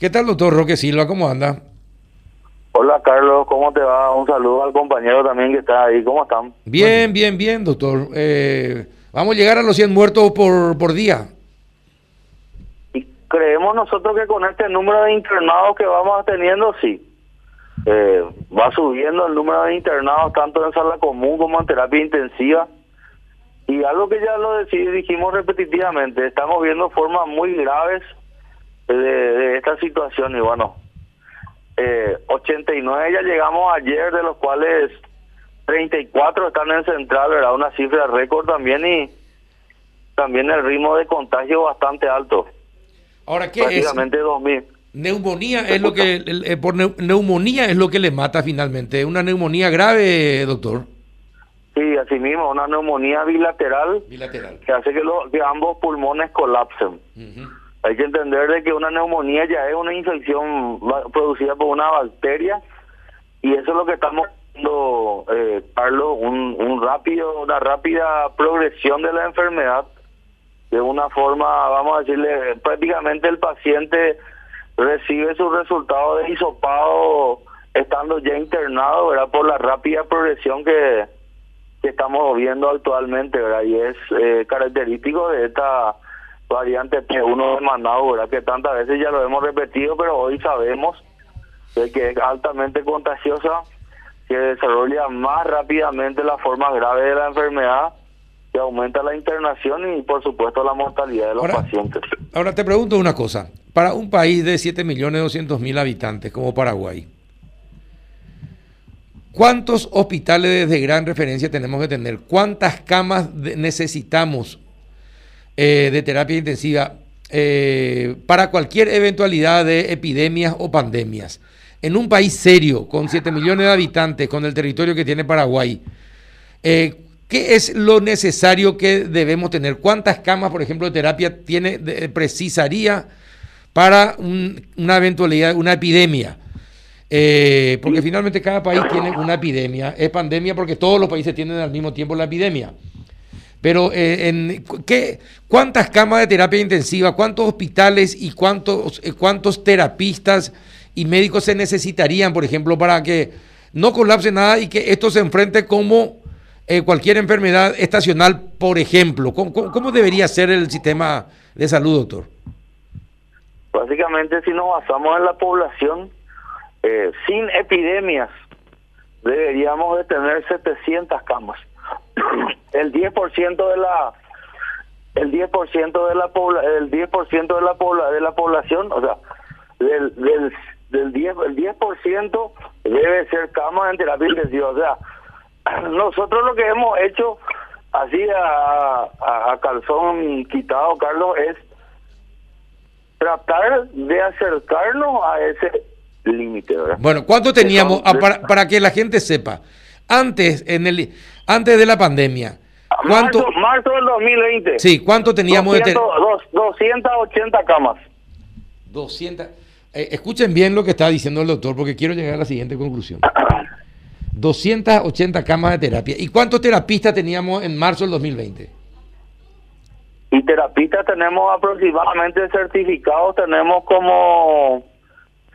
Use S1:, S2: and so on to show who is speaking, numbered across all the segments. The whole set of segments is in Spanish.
S1: ¿Qué tal, doctor Roque Silva? ¿Cómo anda?
S2: Hola, Carlos, ¿cómo te va? Un saludo al compañero también que está ahí. ¿Cómo están?
S1: Bien, bien, bien, doctor. Eh, vamos a llegar a los 100 muertos por, por día.
S2: Y creemos nosotros que con este número de internados que vamos teniendo, sí. Eh, va subiendo el número de internados tanto en sala común como en terapia intensiva. Y algo que ya lo dijimos repetitivamente, estamos viendo formas muy graves de, de esta situación y bueno, eh, 89 ya llegamos ayer, de los cuales 34 están en central, ¿verdad? Una cifra récord también y también el ritmo de contagio bastante alto,
S1: Ahora, ¿qué es?
S2: prácticamente 2000.
S1: Neumonía es lo que, el- eh, por neu- neumonía es lo que le mata finalmente. Una neumonía grave, doctor.
S2: Sí, así mismo, una neumonía bilateral
S1: Bilateral.
S2: que hace que, lo- que ambos pulmones colapsen. Hay que entender de que una neumonía ya es una infección producida por una bacteria y eso es lo que estamos viendo, eh, Carlos, un, rápido, una rápida progresión de la enfermedad de una forma, vamos a decirle, prácticamente el paciente recibe su resultado de hisopado estando ya internado, ¿verdad? Por la rápida progresión que, que estamos viendo actualmente, ¿verdad? Y es eh, característico de esta variante P1 de Manao, ¿verdad? Que tantas veces ya lo hemos repetido, pero hoy sabemos de que es altamente contagiosa, que desarrolla más rápidamente las formas graves de la enfermedad, que aumenta la internación y, por supuesto, la mortalidad de los
S1: Ahora-
S2: pacientes.
S1: Ahora te pregunto una cosa. Para un país de 7.200.000 habitantes como Paraguay, ¿cuántos hospitales de gran referencia tenemos que tener? ¿Cuántas camas de- necesitamos eh, de terapia intensiva eh, para cualquier eventualidad de epidemias o pandemias? En un país serio, con 7 millones de habitantes, con el territorio que tiene Paraguay, eh, ¿Qué es lo necesario que debemos tener? ¿Cuántas camas, por ejemplo, de terapia tiene, de- precisaría para un- una eventualidad, una epidemia? Porque finalmente cada país tiene una epidemia. Es pandemia porque todos los países tienen al mismo tiempo la epidemia. Pero, eh, en, ¿qué, ¿cuántas camas de terapia intensiva, cuántos hospitales y cuántos, eh, cuántos terapistas y médicos se necesitarían, por ejemplo, para que no colapse nada y que esto se enfrente como eh, cualquier enfermedad estacional, por ejemplo? ¿Cómo, cómo- debería ser el sistema de salud, doctor?
S2: Básicamente, si nos basamos en la población, eh, sin epidemias, deberíamos de tener 700 camas. El 10% de la el 10% de la pobla, el 10% de la pobla, de la población, o sea, del del del 10 el 10% debe ser camas en terapia intensiva, o sea, nosotros lo que hemos hecho así a, a, a calzón quitado, Carlos, es tratar de acercarnos a ese límite.
S1: Bueno, ¿cuánto teníamos, ah, para, para que la gente sepa, antes, en el, antes de la pandemia, ¿cuánto,
S2: Marzo, marzo del 2020.
S1: sí, ¿cuánto teníamos de ter-
S2: 200, dos- 280 camas.
S1: 200. eh, escuchen bien lo que está diciendo el doctor porque quiero llegar a la siguiente conclusión. 280 camas de terapia. ¿Y cuántos terapistas teníamos en marzo del 2020?
S2: Y terapistas tenemos aproximadamente certificados, tenemos como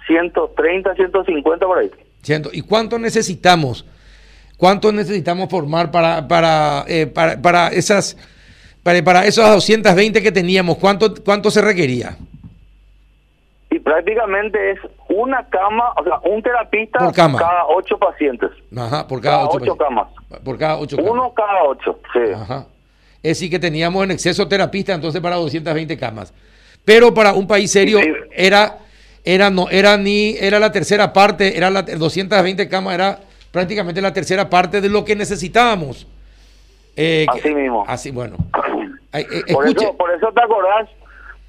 S2: 130, 150 por ahí.
S1: Ciento- ¿Y cuánto necesitamos? ¿Cuánto necesitamos formar para, para, eh, para, para esas para, para esas 220 que teníamos? ¿Cuánto, cuánto se requería?
S2: Y prácticamente es una cama, o sea, un terapista
S1: Por cama.
S2: cada ocho pacientes.
S1: Ajá, por cada,
S2: Cada
S1: ocho,
S2: ocho camas.
S1: Por cada ocho camas.
S2: Uno cada ocho, sí.
S1: Ajá. Es decir, que teníamos en exceso terapistas entonces para 220 camas. Pero para un país serio
S2: Sí.
S1: era, era, no, era ni, era la tercera parte, era la 220 camas, era prácticamente la tercera parte de lo que necesitábamos. Eh, que-
S2: Así mismo.
S1: Así, bueno. Ay, eh,
S2: Por eso, por eso te acordás,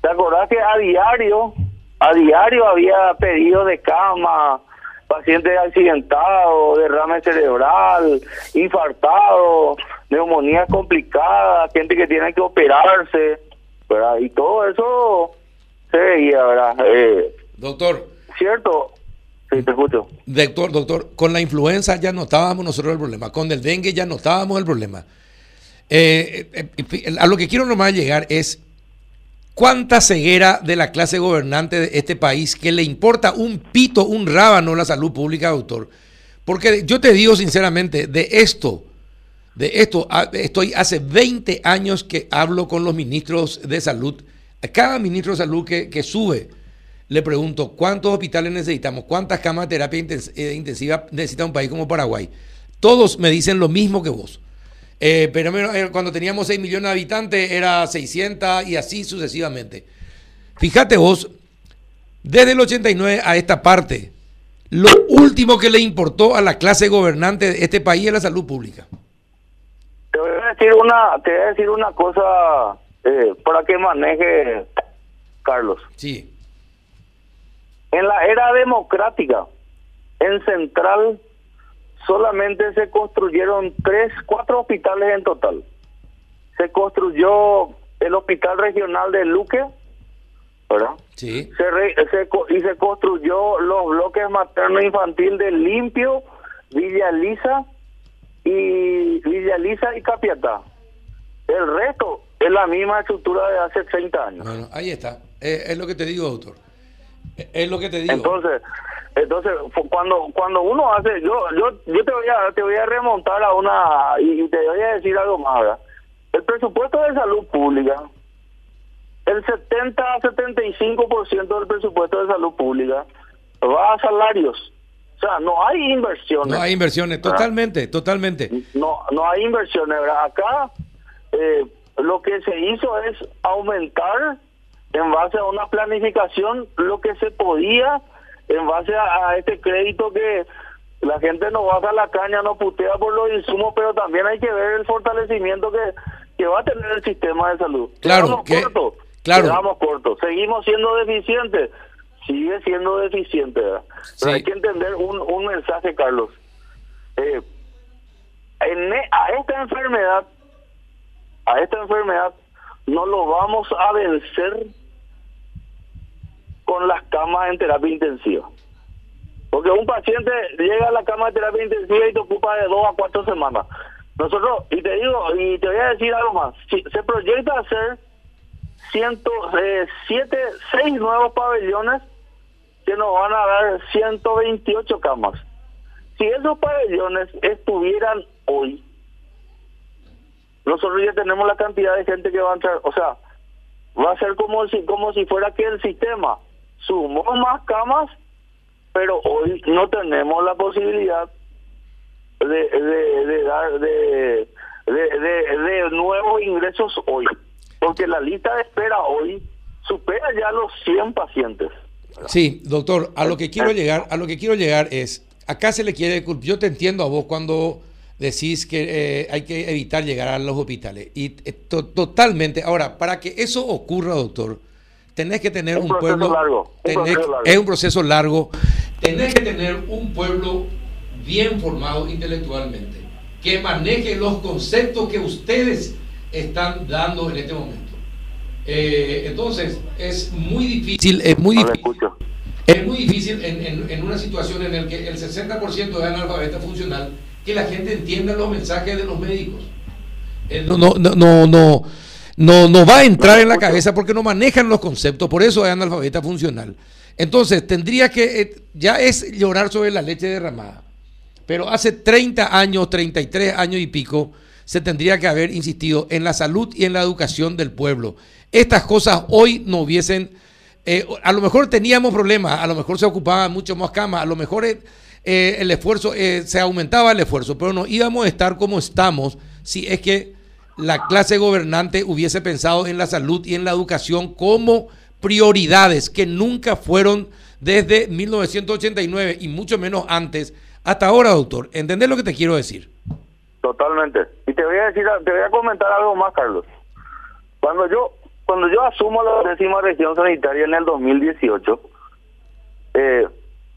S2: te acordás que a diario, a diario había pedido de cama, pacientes accidentados, derrame cerebral, infartados, neumonía complicada, gente que tiene que operarse, ¿verdad? Y todo eso se veía, ¿verdad? Eh,
S1: doctor,
S2: Cierto,
S1: doctor, doctor, con la influenza ya notábamos nosotros el problema, con el dengue ya notábamos el problema. Eh, eh, eh, a lo que quiero nomás llegar es ¿Cuánta ceguera de la clase gobernante de este país que le importa un pito, un rábano la salud pública, doctor? Porque yo te digo sinceramente, de esto, de esto, estoy hace 20 años que hablo con los ministros de salud. Cada ministro de salud que, que sube, le pregunto, ¿cuántos hospitales necesitamos? ¿Cuántas camas de terapia eh, intensiva necesita un país como Paraguay? Todos me dicen lo mismo que vos. Eh, pero eh, cuando teníamos 6 millones de habitantes era 600 y así sucesivamente. Fíjate vos, desde el 89 a esta parte, lo último que le importó a la clase gobernante de este país es la salud pública.
S2: Te voy a decir una, te voy a decir una cosa eh, para que maneje Carlos.
S1: Sí.
S2: En la era democrática, en Central solamente se construyeron tres, cuatro hospitales en total. Se construyó el Hospital Regional de Luque, ¿verdad?
S1: Sí.
S2: Se y se construyó los bloques materno-infantil de Limpio, Villa Lisa y Villa Lisa y Capiatá. El resto es la misma estructura de hace 30 años.
S1: Bueno, ahí está. es lo que te digo, doctor. Es lo que te digo.
S2: Entonces, entonces, cuando cuando uno hace, yo yo yo te voy a te voy a remontar a una y te voy a decir algo más. El presupuesto de salud pública, el 70 a 75% del presupuesto de salud pública va a salarios. O sea, no hay inversiones.
S1: No hay inversiones, totalmente, totalmente.
S2: No no hay inversiones. Acá eh, lo que se hizo es aumentar en base a una planificación lo que se podía en base a, este crédito que la gente no baja la caña, no putea por los insumos, pero también hay que ver el fortalecimiento que, que va a tener el sistema de salud.
S1: Claro, que,
S2: cortos,
S1: claro.
S2: Quedamos cortos, seguimos siendo deficientes, sigue siendo deficiente, Pero hay que entender un, un mensaje, Carlos. Eh, en, e, a esta enfermedad, a esta enfermedad, no lo vamos a vencer con las camas en terapia intensiva. Porque un paciente llega a la cama de terapia intensiva y te ocupa de dos a cuatro semanas. Nosotros, y te digo, y te voy a decir algo más, si se proyecta hacer ciento, eh, siete, seis nuevos pabellones que nos van a dar 128 camas. Si esos pabellones estuvieran hoy, nosotros ya tenemos la cantidad de gente que va a entrar, o sea, va a ser como si como si fuera que el sistema sumó más camas, pero hoy no tenemos la posibilidad de, de, dar de, de, nuevos ingresos hoy, porque la lista de espera hoy supera ya los 100 pacientes.
S1: Sí, doctor, a lo que quiero llegar, a lo que quiero llegar es, acá se le quiere, yo te entiendo a vos cuando decís que eh, hay que evitar llegar a los hospitales y eh, totalmente. Ahora, para que eso ocurra, doctor, tenés que tener un, pueblo.
S2: Largo,
S1: Es un proceso largo. Tenés que tener un pueblo bien formado intelectualmente, que maneje los conceptos que ustedes están dando en este momento. Eh, entonces, es muy difícil, es muy difícil. Es muy difícil en, en, una situación en la que el 60% es analfabeta funcional que la gente entienda los mensajes de los médicos. No, no, no, no, no, no va a entrar en la cabeza porque no manejan los conceptos, por eso es analfabeta funcional. Entonces, tendría que, eh, ya es llorar sobre la leche derramada. Pero hace 30 años, 33 años y pico, se tendría que haber insistido en la salud y en la educación del pueblo. Estas cosas hoy no hubiesen, eh, a lo mejor teníamos problemas, a lo mejor se ocupaban mucho más camas, a lo mejor eh, el esfuerzo, se aumentaba el esfuerzo, pero no íbamos a estar como estamos si es que la clase gobernante hubiese pensado en la salud y en la educación como prioridades que nunca fueron desde 1989 y mucho menos antes hasta ahora, doctor. ¿Entendés lo que te quiero decir?
S2: Totalmente. Y te voy a decir, te voy a comentar algo más, Carlos. Cuando yo cuando yo asumo la décima región sanitaria en el 2018, eh,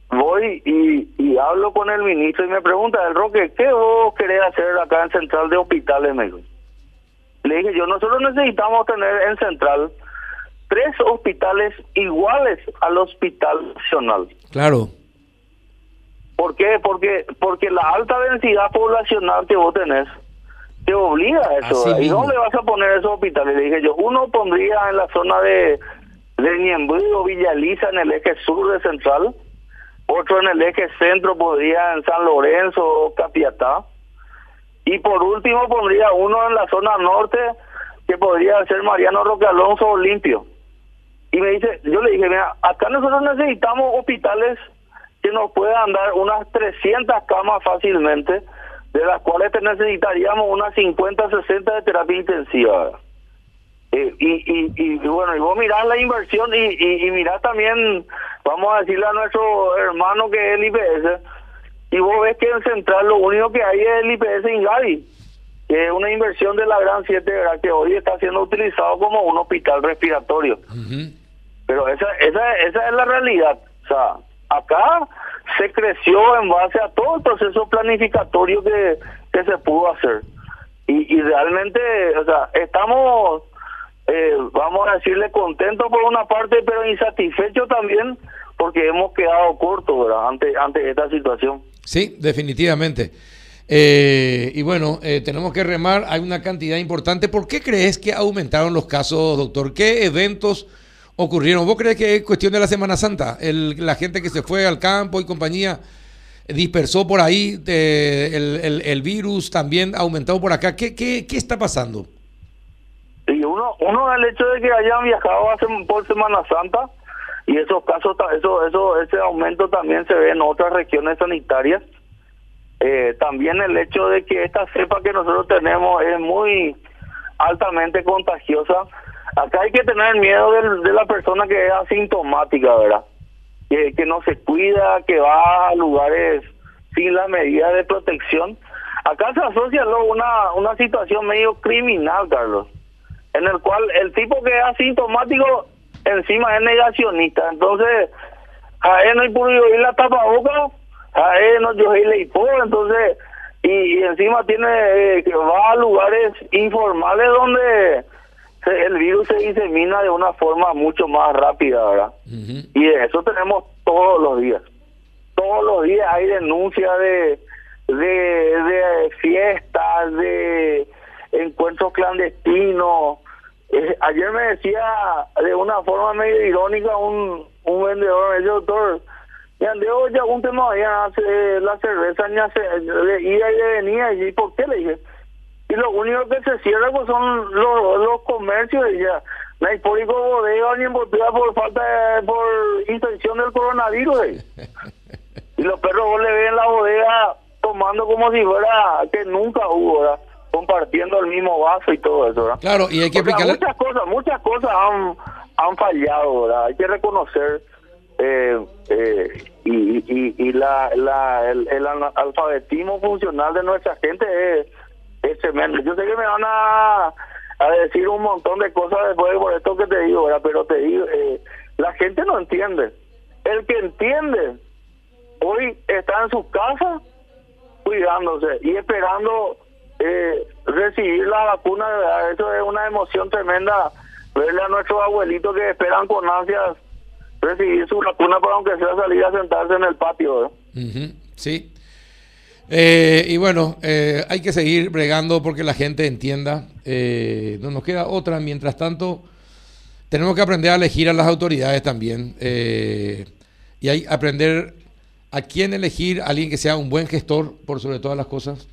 S2: voy y, y hablo con el ministro y me pregunta, el Roque, ¿qué vos querés hacer acá en Central de Hospitales México? Le dije yo, nosotros necesitamos tener en Central tres hospitales iguales al Hospital Nacional.
S1: Claro.
S2: ¿Por qué? Porque, porque la alta densidad poblacional que vos tenés te obliga a eso. ¿Y dónde vas a poner esos hospitales? Le dije yo, uno pondría en la zona de, de Niembuy o Villaliza en el eje sur de Central, otro en el eje centro podría en San Lorenzo o Capiatá, y por último pondría uno en la zona norte que podría ser Mariano Roque Alonso Limpio. Y me dice, yo le dije, mira, acá nosotros necesitamos hospitales que nos puedan dar unas 300 camas fácilmente, de las cuales necesitaríamos unas 50, 60 de terapia intensiva. Eh, y, y, y, bueno, y vos mirás la inversión y, y, también, vamos a decirle a nuestro hermano que es el IPS, y vos ves que en Central lo único que hay es el IPS Ingavi, que es una inversión de la Gran 7, ¿verdad? que hoy está siendo utilizado como un hospital respiratorio. Pero esa, esa, esa es la realidad. O sea, acá se creció en base a todo el proceso planificatorio que, que se pudo hacer. Y, y realmente, o sea, estamos, eh, vamos a decirle, contentos por una parte, pero insatisfechos también porque hemos quedado cortos ¿verdad? ante, ante esta situación.
S1: Sí, definitivamente. Eh, y bueno, eh, tenemos que remar, hay una cantidad importante. ¿Por qué crees que aumentaron los casos, doctor? ¿Qué eventos ocurrieron? ¿Vos crees que es cuestión de la Semana Santa? El, la gente que se fue al campo y compañía dispersó por ahí, el, el, virus también aumentado por acá. ¿Qué, qué, qué está pasando?
S2: Y uno, uno el hecho de que hayan viajado hace, por Semana Santa y esos casos, eso, eso, ese aumento también se ve en otras regiones sanitarias. Eh, también el hecho de que esta cepa que nosotros tenemos es muy altamente contagiosa. Acá hay que tener miedo de, la persona que es asintomática, ¿verdad? Que, que no se cuida, que va a lugares sin las medidas de protección. Acá se asocia luego una, una situación medio criminal, Carlos, en el cual el tipo que es asintomático encima es negacionista. Entonces, a él no hay podido ir la tapabocas a él no yo le entonces y, encima tiene eh, que va a lugares informales donde el virus se disemina de una forma mucho más rápida, ¿verdad? Y eso tenemos todos los días. Todos los días hay denuncias de, de, de fiestas, de encuentros clandestinos. Eh, ayer me decía de una forma medio irónica un, un vendedor, el doctor, ya Andeo ya un tema ya hace la cerveza ni hace de ida y de venía y por qué le dije y lo único que se cierra pues son los, los comercios y ya. La histórico bodega ni embotella por falta de, por infección del coronavirus y los perros vos le ven la bodega tomando como si fuera que nunca hubo ¿verdad? Compartiendo el mismo vaso y todo eso ¿verdad?
S1: claro y hay que
S2: muchas cosas muchas cosas han han fallado ¿verdad? hay que reconocer eh, eh, y, y, y la, la, el, alfabetismo funcional de nuestra gente es, es tremendo. Yo sé que me van a, a decir un montón de cosas después por esto que te digo, pero te digo, eh, la gente no entiende. El que entiende hoy está en su casa cuidándose y esperando eh, recibir la vacuna. Eso es una emoción tremenda verle a nuestros abuelitos que esperan con ansias recibir su vacuna para aunque sea salir a sentarse en el patio.
S1: Sí. Eh, y bueno, eh, hay que seguir bregando porque la gente entienda. Eh, no nos queda otra. Mientras tanto, tenemos que aprender a elegir a las autoridades también. y hay aprender a quién elegir, alguien que sea un buen gestor por sobre todas las cosas.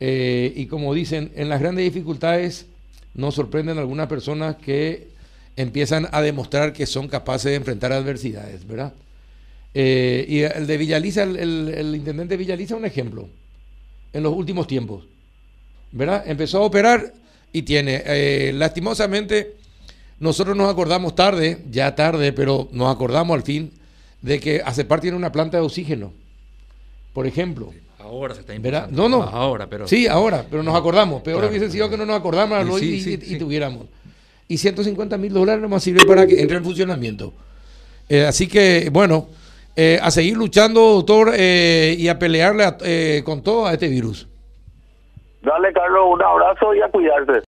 S1: Y como dicen, en las grandes dificultades nos sorprenden algunas personas que empiezan a demostrar que son capaces de enfrentar adversidades, ¿verdad? Eh, y el de Villaliza, el, intendente Villaliza, un ejemplo, en los últimos tiempos, ¿verdad? Empezó a operar y tiene, eh, lastimosamente, nosotros nos acordamos tarde, ya tarde, pero nos acordamos al fin, de que Acepar tiene una planta de oxígeno, por ejemplo.
S3: Ahora se está
S1: ¿verdad? No, no.
S3: Ahora, pero.
S1: Sí, ahora, pero nos acordamos. Peor hubiese sido que no nos acordáramos y, y tuviéramos y 150 mil dólares no más sirve para que entre en funcionamiento. Eh, así que, bueno, eh, a seguir luchando, doctor, eh, y a pelearle con todo a este virus.
S2: Dale, Carlos, un abrazo y a cuidarse.